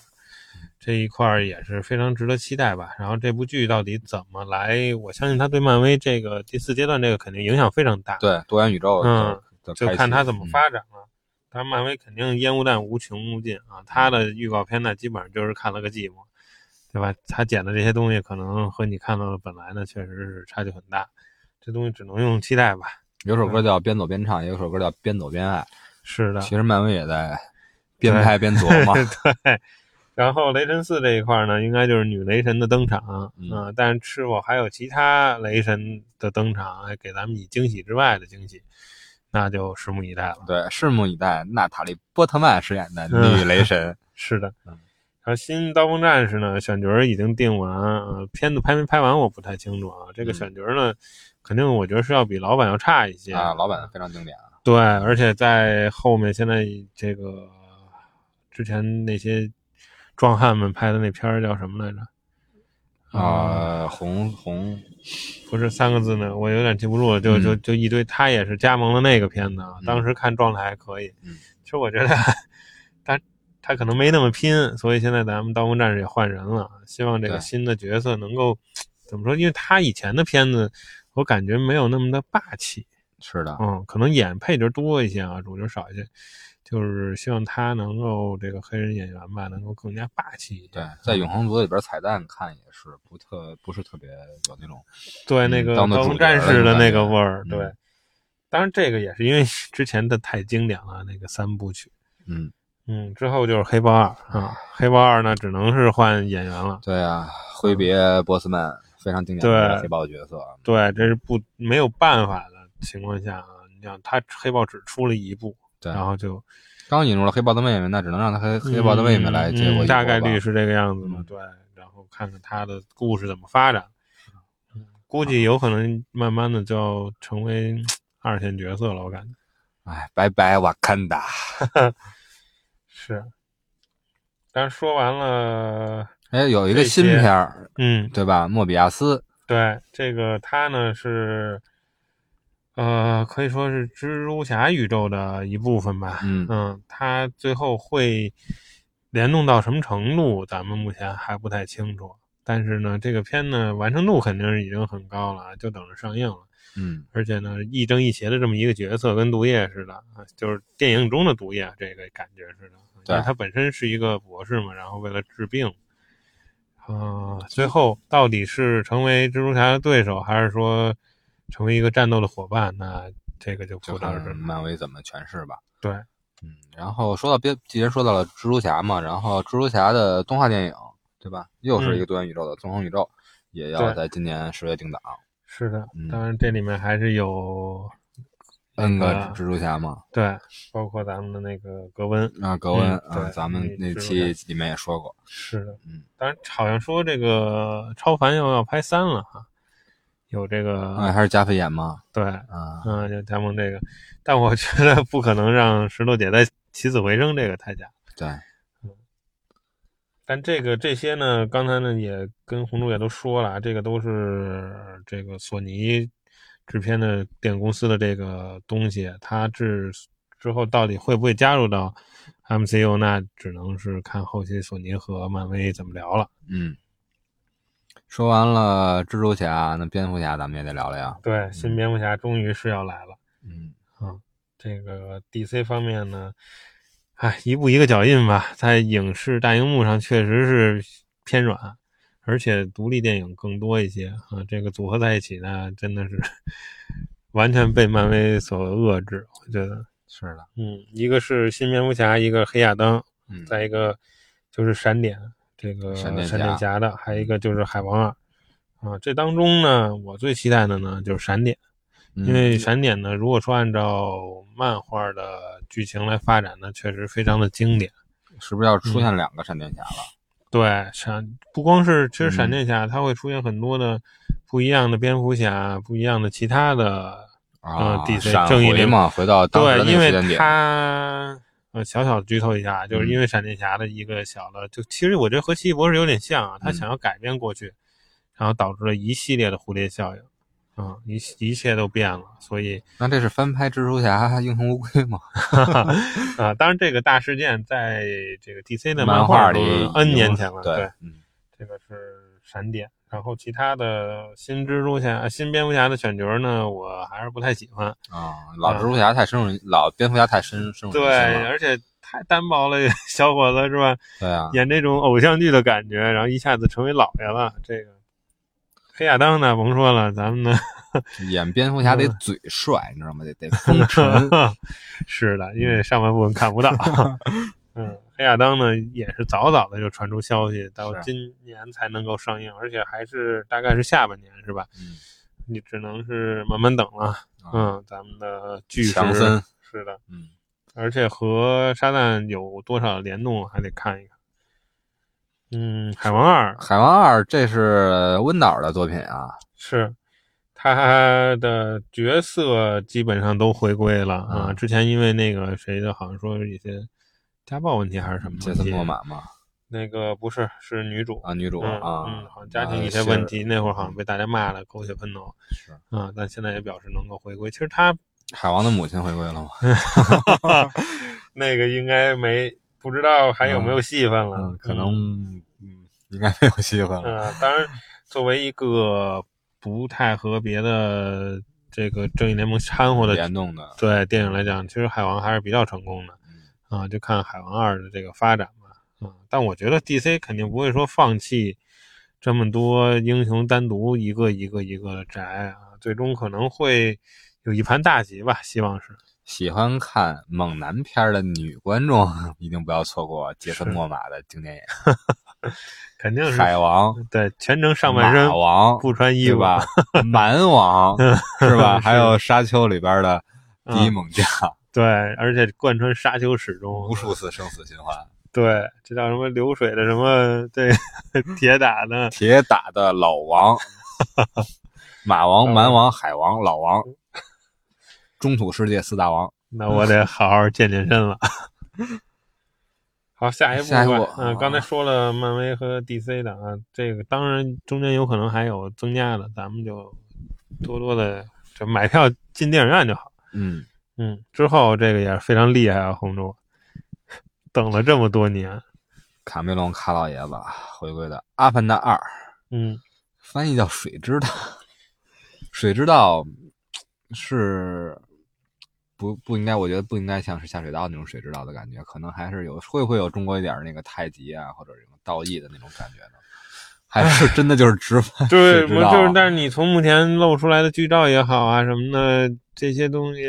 这一块儿也是非常值得期待吧。然后这部剧到底怎么来？我相信它对漫威这个第四阶段这个肯定影响非常大。
对，多元宇宙
嗯就看它怎么
嗯
发展了。当然，漫威肯定烟雾弹无穷无尽啊，它的预告片呢，基本上就是看了个寂寞，对吧？他剪的这些东西，可能和你看到的本来呢，确实是差距很大。这东西只能用期待吧。
有首歌叫《边走边唱》，有首歌叫《边走边爱》。
是的，
其实漫威也在边拍边琢磨。[laughs]
对。然后雷神四这一块呢，应该就是女雷神的登场，
嗯
啊但是是否还有其他雷神的登场，还给咱们以惊喜之外的惊喜，那就拭目以待了。
对，拭目以待。娜塔莉·波特曼饰演的
嗯
女雷神。[laughs]
是的，
嗯
然后新刀锋战士呢，选角已经定完，呃，片子拍没拍完我不太清楚啊。这个
嗯
选角儿呢，肯定我觉得是要比老版要差一些
啊，老版非常经典啊。
对，而且在后面现在这个之前那些壮汉们拍的那片儿叫什么来着？
啊，红红
不是三个字呢，我有点记不住了，就
嗯
就就一堆，他也是加盟了那个片子，啊，当时看状态还可以。
嗯
其实我觉得 [laughs] 他他可能没那么拼，所以现在咱们刀锋战士也换人了，希望这个新的角色能够怎么说？因为他以前的片子，我感觉没有那么的霸气，
是的，
嗯，可能演配角多一些啊，主角少一些。就是希望他能够这个黑人演员吧，能够更加霸气一些。
对，在永恒族里边彩蛋看也是不特不是特别有那种
对那个
当做主
刀锋战士的那个味对。当然，这个也是因为之前的太经典了，那个三部曲。
嗯，
嗯，之后就是黑豹二啊，黑豹二呢只能是换演员了。
对啊，挥别波斯曼非常经典的
对
黑豹角色。
对，这是不没有办法的情况下啊，你想他黑豹只出了一部，
对，
然后就
刚引入了黑豹的妹妹，那只能让他黑黑豹的妹妹来接
嗯
过
大概率
是
是这个样子嘛。
嗯
对，然后看看他的故事怎么发展。嗯估计有可能慢慢的就要成为嗯二线角色了，我感觉
哎，拜拜瓦坎达。[laughs]
是。但是说完了，
哎，有一个新片儿，
嗯，
对吧？莫比亚斯。
对，这个他呢是，呃，可以说是蜘蛛侠宇宙的一部分吧。
嗯
嗯，他最后会联动到什么程度，咱们目前还不太清楚。但是呢，这个片呢完成度肯定是已经很高了，就等着上映了。
嗯，
而且呢，亦正亦邪的这么一个角色，跟毒液似的啊，就是电影中的毒液这个感觉似的。因为
对
他本身是一个博士嘛，然后为了治病，啊、最后到底是成为蜘蛛侠的对手，还是说成为一个战斗的伙伴？那这个就
就
不知
道是。漫威怎么诠释吧。
对，
嗯，然后说到别，既然说到了蜘蛛侠嘛，然后蜘蛛侠的动画电影，对吧？又是一个多元宇宙的纵横宇宙，也要在今年十月定档。
是的
嗯，
当然这里面还是有
N 个蜘蛛侠嘛，
对，包括咱们的那个格温。
啊，格温
嗯
啊，咱们那期里面也说过，
是的，
嗯，
当然好像说这个超凡又要拍三了哈，有这个、
哎，还是加菲演吗？
对，
啊，
嗯，就加盟这个，但我觉得不可能让石头姐再起死回生，这个太假。
对，
但这个这些呢，刚才呢也跟红珠也都说了啊，这个都是这个索尼制片的电影公司的这个东西，它制之后到底会不会加入到 MCU，那只能是看后期索尼和漫威怎么聊了。
嗯，说完了蜘蛛侠，那蝙蝠侠咱们也得聊聊呀。
对，新蝙蝠侠终于是要来了。
嗯
啊，这个 DC 方面呢，哎，一步一个脚印吧，在影视大荧幕上确实是偏软，而且独立电影更多一些啊。这个组合在一起呢，真的是 [laughs] 完全被漫威所遏制。我觉得
是的，
嗯，一个是新蝙蝠侠，一个黑亚当，
嗯，
再一个就是闪电，这个
闪电侠
的，还有一个就是海王二啊。这当中呢，我最期待的呢就是闪电。因为闪电呢，如果说按照漫画的剧情来发展呢，确实非常的经典。
是不是要出现两个闪电侠了？
对，闪不光是其实闪
嗯
电侠，它会出现很多的不一样的蝙蝠侠，不一样的其他的
啊
嗯，DC 正义联
盟嘛，回到当时的
对，因为
那个时间点。
它呃小小剧透一下，就是
嗯
因为闪电侠的一个小的，就其实我觉得和奇异博士有点像啊，他
嗯
想要改变过去，然后导致了一系列的蝴蝶效应。啊、一一切都变了，所以
那这是翻拍蜘蛛侠英雄无归吗？[laughs]
啊，当然这个大事件在这个 DC 的
漫
画
里
N 年前了，
对，嗯
这个是闪点。然后其他的新蜘蛛侠、新蝙蝠侠的选角呢，我还是不太喜欢。
啊，老蜘蛛侠太深入人，老蝙蝠侠太深深入
对，
人心了。
而且太单薄了，[laughs] 小伙子是吧？
对啊，
演这种偶像剧的感觉，然后一下子成为老爷了。这个黑亚当呢，甭说了，咱们呢，[laughs]
演蝙蝠侠得
嗯
嘴帅，你知道吗？得得风尘。[laughs]
是的，因为上半部分看不到。嗯，黑亚当呢也是早早的就传出消息，到今年才能够上映，而且还是大概是下半年，是吧？
嗯，
你只能是慢慢等了。
啊，
嗯，咱们的巨石
强森，
是的，
嗯，
而且和沙赞有多少联动还得看一看。嗯，海王二
海王二这是温导的作品啊，
是他的角色基本上都回归了啊。
嗯
之前因为那个谁的，好像说是一些家暴问题还是什么
杰森
问题？
莫玛吗，
那个不是，是女主
啊，女主
嗯
啊，
嗯，好像家庭
呃
一些问题，那会儿好像被大家骂的狗血喷头
是
啊，但现在也表示能够回归。其实他
海王的母亲回归了吗？[laughs]
那个应该没不知道还有没有戏份了，
嗯，可能嗯，应该没有戏份了。
嗯，当然，作为一个不太和别的这个正义联盟掺和的
联动的，
对电影来讲，其实海王还是比较成功的
嗯
啊，就看海王二的这个发展吧。啊，但我觉得 DC 肯定不会说放弃这么多英雄单独一个一个一个的摘啊，最终可能会有一盘大棋吧，希望是。
喜欢看猛男片的女观众 [laughs] 一定不要错过杰森
是
莫玛的经典演 [laughs]
肯定是
海王、
对全程上半身
马王，
不穿衣服
对吧？[laughs] 蛮王是吧？还有沙丘里边的第一
嗯
猛将，
对，而且贯穿沙丘始终，
无数次生死循环，[laughs]
对，这叫什么流水的什么对 [laughs] 铁打的，[laughs]
铁打的老王，马王、
嗯
蛮王、海王、老王，中土世界四大王。
那我得好好健健身了。好，下一步
下一步
吧。嗯、刚才说了漫威和 DC 的啊，这个当然中间有可能还有增加的，咱们就多多的就买票进电影院就好。
嗯，
嗯，之后这个也是非常厉害啊，红柱等了这么多年。
卡梅隆卡老爷子回归的《阿凡达二》，
嗯，
翻译叫《水之道》。水之道是不不应该，我觉得不应该像是下水道那种水之道的感觉，可能还是有会不会有中国一点那个太极啊或者什么道义的那种感觉呢？还是真的就是直翻 [laughs]
对，就是，但是你从目前露出来的剧照也好啊什么的这些东西，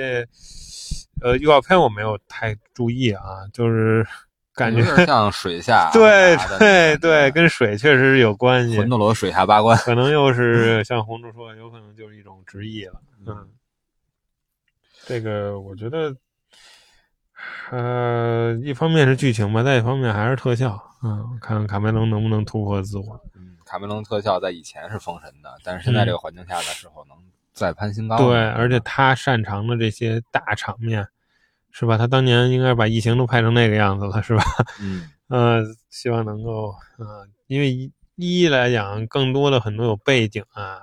呃，预告片我没有太注意啊，就是 [laughs] 感觉
像水下 [laughs]
对对对，跟水确实有关系
魂。斗罗水下八关。
可能又是 [laughs] 像红柱说的，有可能就是一种直译了。嗯，这个我觉得，呃，一方面是剧情吧，再一方面还是特效。嗯，看看卡梅隆能不能突破自我。
嗯，卡梅隆特效在以前是封神的，但是现在这个环境下的时候能再攀新高。
嗯对，而且他擅长的这些大场面，是吧？他当年应该把异形都拍成那个样子了，是吧？[laughs]
嗯，
呃，希望能够，呃，因为一一来讲，更多的很多有背景啊，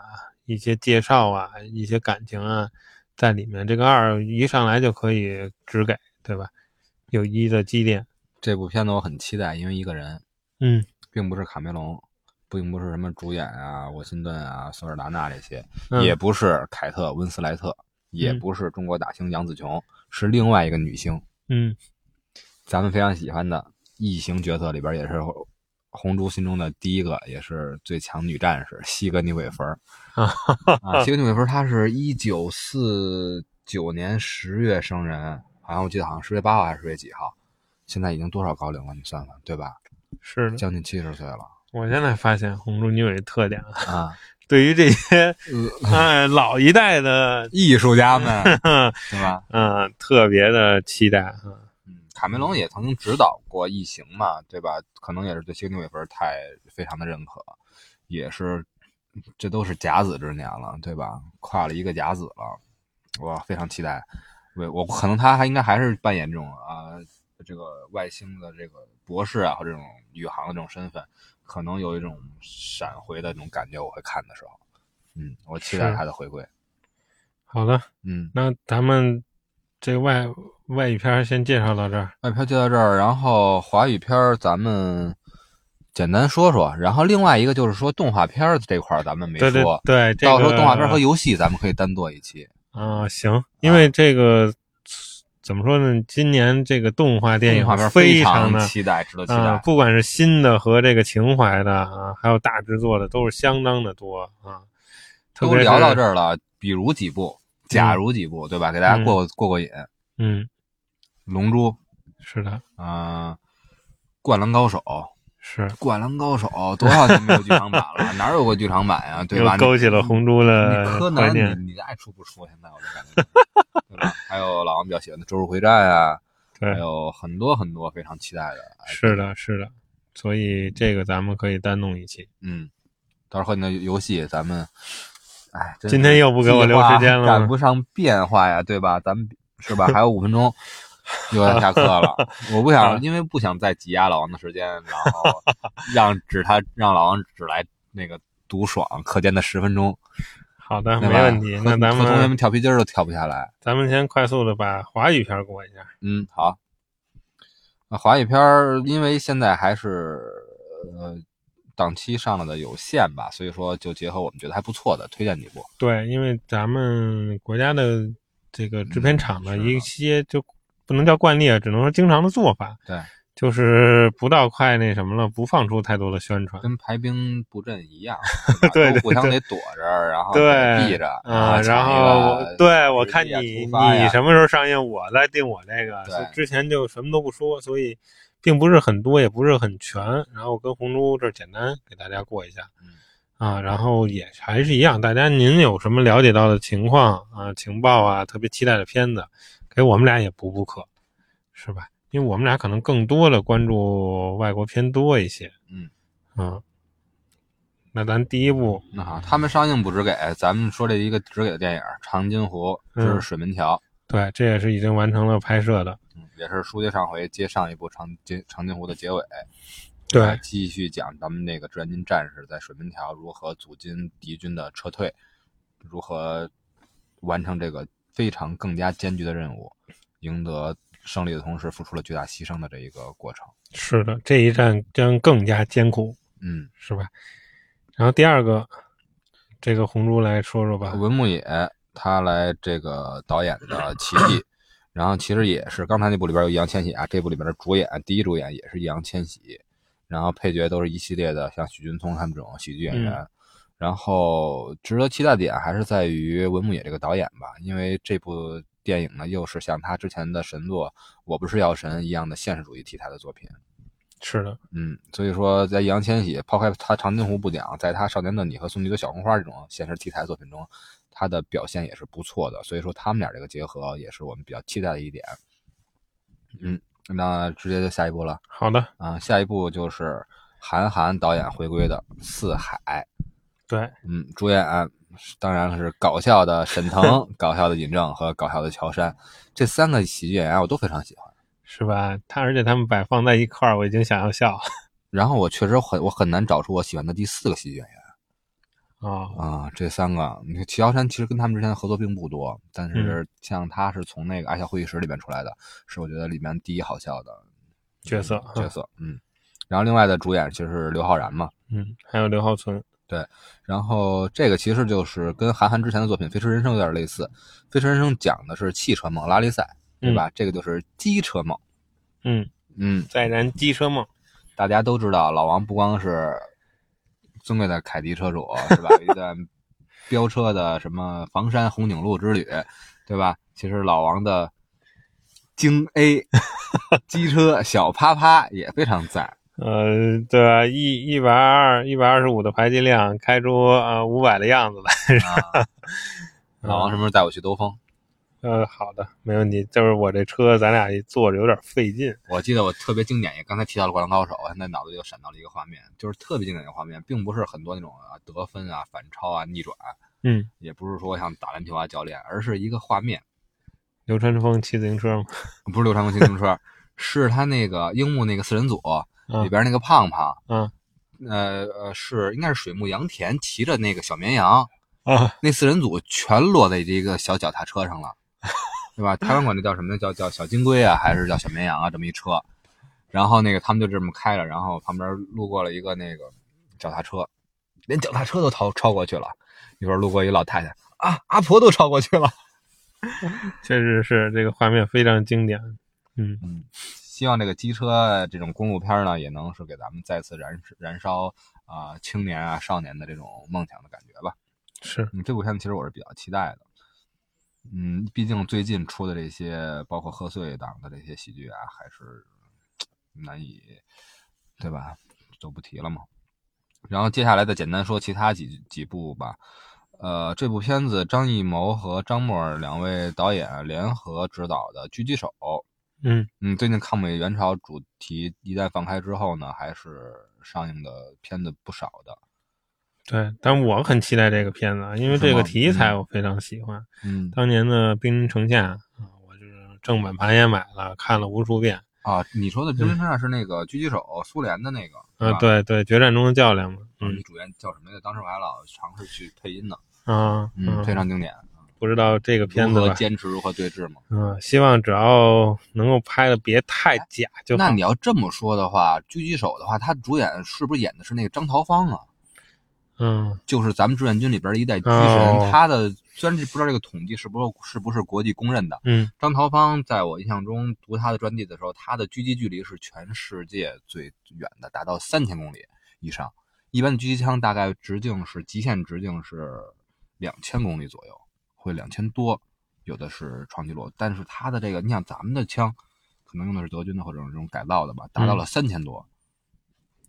一些介绍啊，一些感情啊，在里面。这个二一上来就可以只给，对吧？有一的积淀。
这部片子我很期待，因为一个人，
嗯
并不是卡梅隆，并不是什么主演啊，沃辛顿啊，索尔达纳这些，
嗯
也不是凯特温斯莱特，也
嗯
不是中国大星杨紫琼，是另外一个女星，
嗯
咱们非常喜欢的异形角色里边，也是红猪心中的第一个，也是最强女战士西格尼韦弗儿
啊
啊。西格尼韦弗儿她是一九四九年十月生人，好像我记得好像十月八号还是十月几号，现在已经多少高龄了？你算算，对吧？
是。
将近七十岁了
我现在发现红猪你有一特点啊，
啊。
对于这些
呃，
哎老一代的，
艺术家们，[laughs] 对吧？
嗯，特别的期待啊。
嗯，卡梅隆也曾经指导过《异形》嘛，对吧？可能也是对西格尼韦弗太非常的认可，也是这都是甲子之年了，对吧？跨了一个甲子了，我非常期待。我我可能他还应该还是扮演这种啊、这个外星的这个博士啊，或这种宇航的这种身份，可能有一种闪回的那种感觉。我会看的时候，嗯，我期待
是
他的回归。
好的，
嗯，
那咱们这个外外语片先介绍到这儿。
外片就到这儿，然后华语片咱们简单说说，然后另外一个就是说动画片儿这块咱们没
对对
说，
对，这个
到时候动画片和游戏咱们可以单做一期。
啊行，因为这个怎么说呢？今年这个动画电影
动画面
非
常
的
期待，值得期
啊，
待。
不管是新的和这个情怀的啊，还有大制作的，都是相当的多啊。特别是
都聊到这儿了，比如几部，假如几部，对吧？给大家过过过瘾。
嗯，
龙珠，
是的，
嗯、灌篮高手，
是
灌篮高手多少年没有剧场版了？[laughs] 哪有过剧场版呀？对吧？
勾起了红猪
你
的
柯南。你你爱出不出？现在我就感觉，对吧？还有老王比较喜欢的《周日回战》啊，
对
还，有很多很多非常期待的。
是的，是的。所以这个咱们可以单弄一期。
嗯，到时候和你的游戏咱们，哎，
今天又不给我留时间了
赶不上变化呀，对吧？咱们是吧？还有五分钟 [laughs] 又要下课了，我不
啊
想，因为不想再挤压老王的时间，然后让 [laughs] 只他让老王只来那个独爽课间的十分钟，
好的，没问题。那咱
们同学们
们
跳皮筋都跳不下来。
咱们先快速的把华语片过一下。
嗯，好。那华语片，因为现在还是呃档期上了的有限吧，所以说就结合我们觉得还不错的，推荐几部。
对，因为咱们国家的这个制片厂的一些就不能叫惯例啊，只能说经常的做法，
对，
就是不到快那什么了，不放出太多的宣传。
跟排兵布阵一样，[laughs]
对对
吧都互相得躲着，然后
对
避着
啊，然后对我看你你什么时候上映，我再定我这个。
对
所以之前就什么都不说，所以并不是很多，也不是很全。然后跟红猪这儿简单给大家过一下
嗯
啊，然后也还是一样，大家您有什么了解到的情况啊、情报啊，特别期待的片子，给我们俩也补补课，是吧？因为我们俩可能更多的关注外国偏多一些。
嗯
啊，那咱第一部
那好，他们上映不只给，咱们说这一个只给的电影《长津湖这
是
水门桥》，
对，这也是已经完成了拍摄的。
嗯，也是书接上回接上一部长津长津湖的结尾，
对
继续讲咱们那个志愿军战士在水门桥如何阻击敌军的撤退，如何完成这个非常更加艰巨的任务，赢得胜利的同时付出了巨大牺牲的这一个过程。
是的，这一战将更加艰苦，
嗯，
是吧？然后第二个，这个红猪来说说吧。
文牧野他来这个导演的《奇迹 [clears throat]》，然后其实也是刚才那部里边有易烊千玺啊，这部里边的主演第一主演也是易烊千玺，然后配角都是一系列的像许君聪他们这种喜剧演员。然后值得期待点还是在于文牧野这个导演吧，因为这部电影呢又是像他之前的神作《我不是药神》一样的现实主义题材的作品。
是的，
嗯，所以说在易烊千玺抛开他长津湖不讲，在他少年的你和送你朵小红花这种现实题材作品中，他的表现也是不错的。所以说他们俩这个结合也是我们比较期待的一点。嗯，那直接就下一步了
好的，
啊，下一步就是韩寒导演回归的《四海》。
对，
嗯，主演当然是搞笑的沈腾、[laughs] 搞笑的尹正和搞笑的乔杉，这三个喜剧演员我都非常喜欢。
是吧？他而且他们摆放在一块儿，我已经想要笑 [laughs]
然后我确实很我很难找出我喜欢的第四个喜剧演员。
啊
啊，这三个，你看齐瑶山其实跟他们之间的合作并不多，但
嗯
是像他是从那个《爱笑会议室》里面出来的，是我觉得里面第一好笑的
角色
角色，嗯。然后另外的主演其实是刘昊然嘛，
嗯，还有刘浩存，
然后这个其实就是跟韩寒之前的作品《飞驰人生》有点类似，《飞驰人生》讲的是汽车梦拉力赛，对吧？这个就是机车梦，
嗯，
嗯，
再燃机车梦，
大家都知道，老王不光是尊贵的凯迪车主，是吧？一段 [laughs] 飙车的什么房山红景路之旅，对吧？其实老王的京 A [laughs] 机车小啪啪也非常赞，
呃，对吧？一一百二一百二十五的排气量，开出呃五百的样子来。[laughs]
啊、老王什么时候带我去兜风？
呃，好的，没问题。就是我这车，咱俩一坐着有点费劲。
我记得我特别经典，也刚才提到了《灌篮高手》，我现在脑子里又闪到了一个画面，就是特别经典的画面，并不是很多那种啊得分啊、反超啊、逆转，
嗯，
也不是说像打篮球啊教练，而是一个画面，
流川枫骑自行车吗，
不是流川枫骑自行车，[laughs] 是他那个樱木那个四人组里
啊
边那个胖胖，
嗯
呃呃是应该是水木洋田骑着那个小绵羊，
啊
那四人组全落在这个小脚踏车上了，[laughs] 对吧？台湾管这叫什么呢？叫叫小金龟啊，还是叫小绵羊啊？这么一车，然后那个他们就这么开着，然后旁边路过了一个那个脚踏车，连脚踏车都超超过去了。一会儿路过一老太太啊，阿婆都超过去了。[laughs]
确实是这个画面非常经典。嗯
嗯，希望这个机车这种公路片呢，也能是给咱们再次燃燃烧啊、青年啊少年的这种梦想的感觉吧。
是，
嗯，这部片子其实我是比较期待的。嗯，毕竟最近出的这些，包括贺岁档的这些喜剧啊，还是难以，对吧？就不提了嘛。然后接下来再简单说其他几几部吧。呃，这部片子张艺谋和张默两位导演联合执导的《狙击手》。
嗯
嗯，最近抗美援朝主题一旦放开之后呢，还是上映的片子不少的。
对，但我很期待这个片子，啊，因为这个题材我非常喜欢。
嗯
当年的《兵临城下》啊，我就是正版盘也买了，看了无数遍。
啊，你说的《兵临城下》是那个狙击手，苏联的那个。
呃，
是吧
对对，决战中的较量嘛。嗯
你主演叫什么来着？当时我还老尝试去配音呢。
啊，
嗯，非常经典。
不知道这个片
如何
子？
坚持如何对峙嘛？
嗯，希望只要能够拍的别太假就好。
那你要这么说的话，狙击手的话，他主演是不是演的是那个张桃芳啊？
嗯
就是咱们志愿军里边的一代狙神，
哦
他的虽然这不知道这个统计是不是是不是国际公认的，
嗯
张桃芳在我印象中读他的传记的时候，他的狙击距离是全世界最远的，达到三千公里以上。一般的狙击枪大概直径是极限直径是两千公里左右，会两千多，有的是创纪录。但是他的这个，你想咱们的枪，可能用的是德军的或者这种改造的吧，达到了三千多，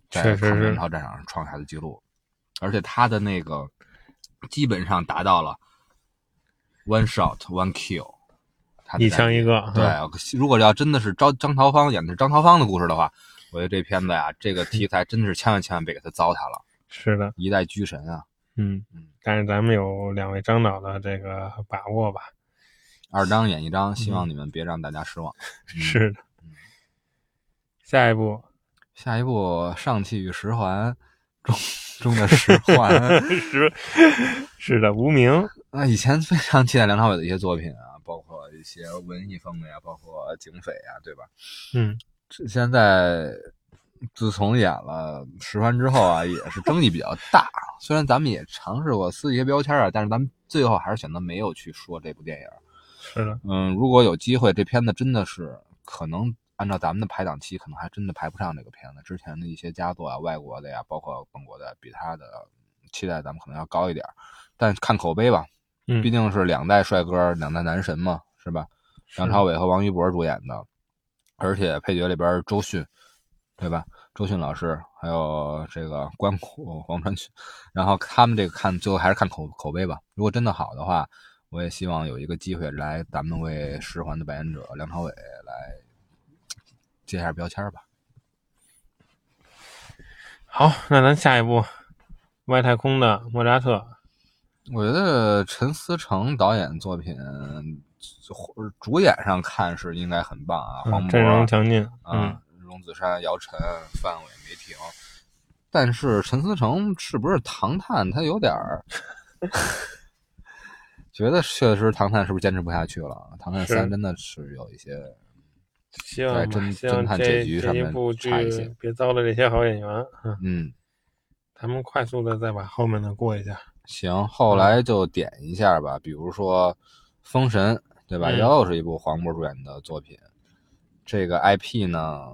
在
确实是
抗美援朝战场上创下的记录。而且他的那个基本上达到了 one shot one kill，他
一枪一个。
对
嗯，
如果要真的是张张桃芳演的是张桃芳的故事的话，我觉得这片子呀，这个题材真的是千万千万别给他糟蹋了。
是的，
一代狙神啊，
嗯
嗯，
但是咱们有两位张导的这个把握吧。
二张演一张，希望你们别让大家失望。[laughs] 嗯
是的。下一步
下一步《上汽与十环》中中的十环 [laughs]
是 [laughs] 是的，无名。
啊，以前非常期待梁朝伟的一些作品啊，包括一些文艺风的呀，包括警匪呀，对吧？
嗯
这现在自从演了十环之后啊，也是争议比较大。虽然咱们也尝试过撕一些标签啊，但是咱们最后还是选择没有去说这部电影。
是的，
嗯，如果有机会，这片子真的是可能按照咱们的排档期，可能还真的排不上这个片子。之前的一些佳作啊，外国的呀，包括本国的，比他的期待咱们可能要高一点。但看口碑吧，
嗯，
毕竟是两代帅哥，两代男神嘛，是吧？梁朝伟和王一博主演的，而且配角里边周迅，对吧？周迅老师，还有这个关谷、黄传群，然后他们这个看最后还是看口口碑吧。如果真的好的话，我也希望有一个机会来咱们为十环的扮演者梁朝伟来接一下标签吧。
好，那咱下一步，外太空的莫扎特。
我觉得陈思诚导演作品，主演上看是应该很棒啊，黄渤、
嗯阵容强劲。
啊，荣梓杉、姚晨、范伟、梅婷。但是陈思诚是不是唐探？他有点儿，[laughs] 觉得确实唐探是不是坚持不下去了？唐探三真的是有一些，
希望
在侦侦探结局上面差一些
别糟了这些好演员。嗯，
嗯，
咱们快速的再把后面的过一下。
行，后来就点一下吧，比如说《封神》，对吧？
嗯
又是一部黄渤主演的作品，这个 IP 呢，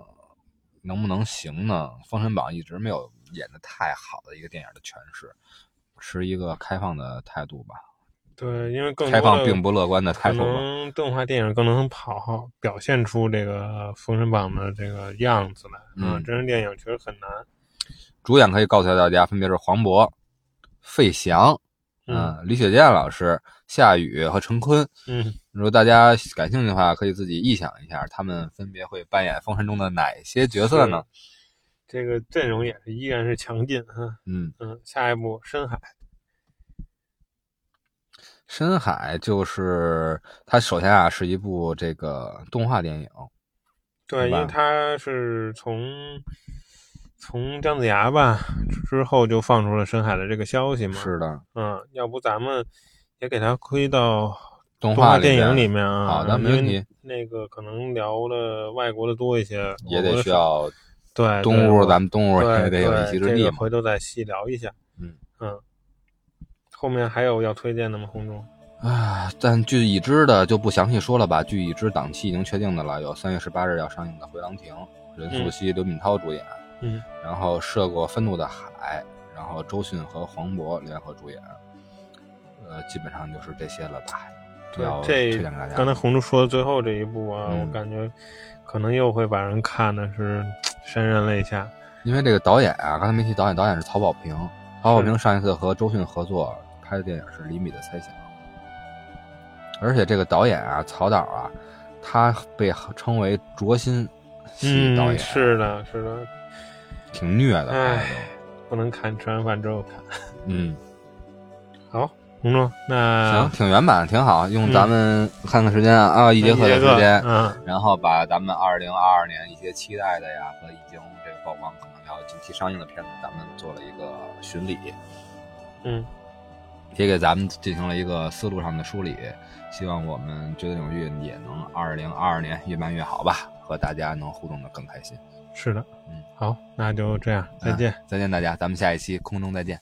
能不能行呢？《封神榜》一直没有演的太好的一个电影的诠释，持一个开放的态度吧。
对，因为更
开放并不乐观的态
可
度可。
能动画电影更能跑好表现出这个《封神榜》的这个样子来。
嗯
真人电影确实很难。
主演可以告诉大家，分别是黄渤、费翔、
嗯
嗯，李雪健老师、夏雨和陈坤。
嗯，
如果大家感兴趣的话，可以自己臆想一下，他们分别会扮演《封神》中的哪些角色呢？
这个阵容也是依然是强劲哈。
嗯，
嗯，下一部《深海》。
深海就是它首先啊是一部这个动画电影，
对，因为它是从从姜子牙吧之后就放出了深海的这个消息嘛。
是的，
嗯，要不咱们也给他推到
动
动画电影里面啊。
好的没问题
那个可能聊的外国的多一些，
也得需要
对
东屋，咱们东屋
对
也得有一席之地嘛。
这个回头再细聊一下。
嗯
嗯，后面还有要推荐的吗？红中？
啊，但据已知的就不详细说了吧。据已知档期已经确定的了，有三月十八日要上映的《回廊亭》，任素汐、刘敏涛主演，
嗯，
然后涉过愤怒的海，然后周迅和黄渤联合主演，呃，基本上就是这些了吧。
对
要，
这。刚才红中说的最后这一部啊，
嗯
我感觉可能又会把人看的是 [tsk] 潸然泪下。
因为这个导演啊，刚才没提导演，导演是曹保平。曹保平上一次和周迅合作拍的电影是《厘米的猜想》，而且这个导演啊，曹导啊，他被称为卓心系导演，
嗯，是的，是的，
挺虐的，哎
不能看，吃完饭之后看。
嗯，
好，红中，那
行，挺圆满，挺好。用咱们看看时间啊，啊，一节课的时间，
嗯，
然后把咱们二零二二年一些期待的呀和已经这个曝光可能要近期上映的片子，咱们做了一个巡礼，
嗯，
也给咱们进行了一个思路上的梳理。希望我们绝对领域也能二零二二年越办越好吧，和大家能互动的更开心。
是的，
嗯，
好，那就这样，再见。
啊再见大家，咱们下一期空中再见。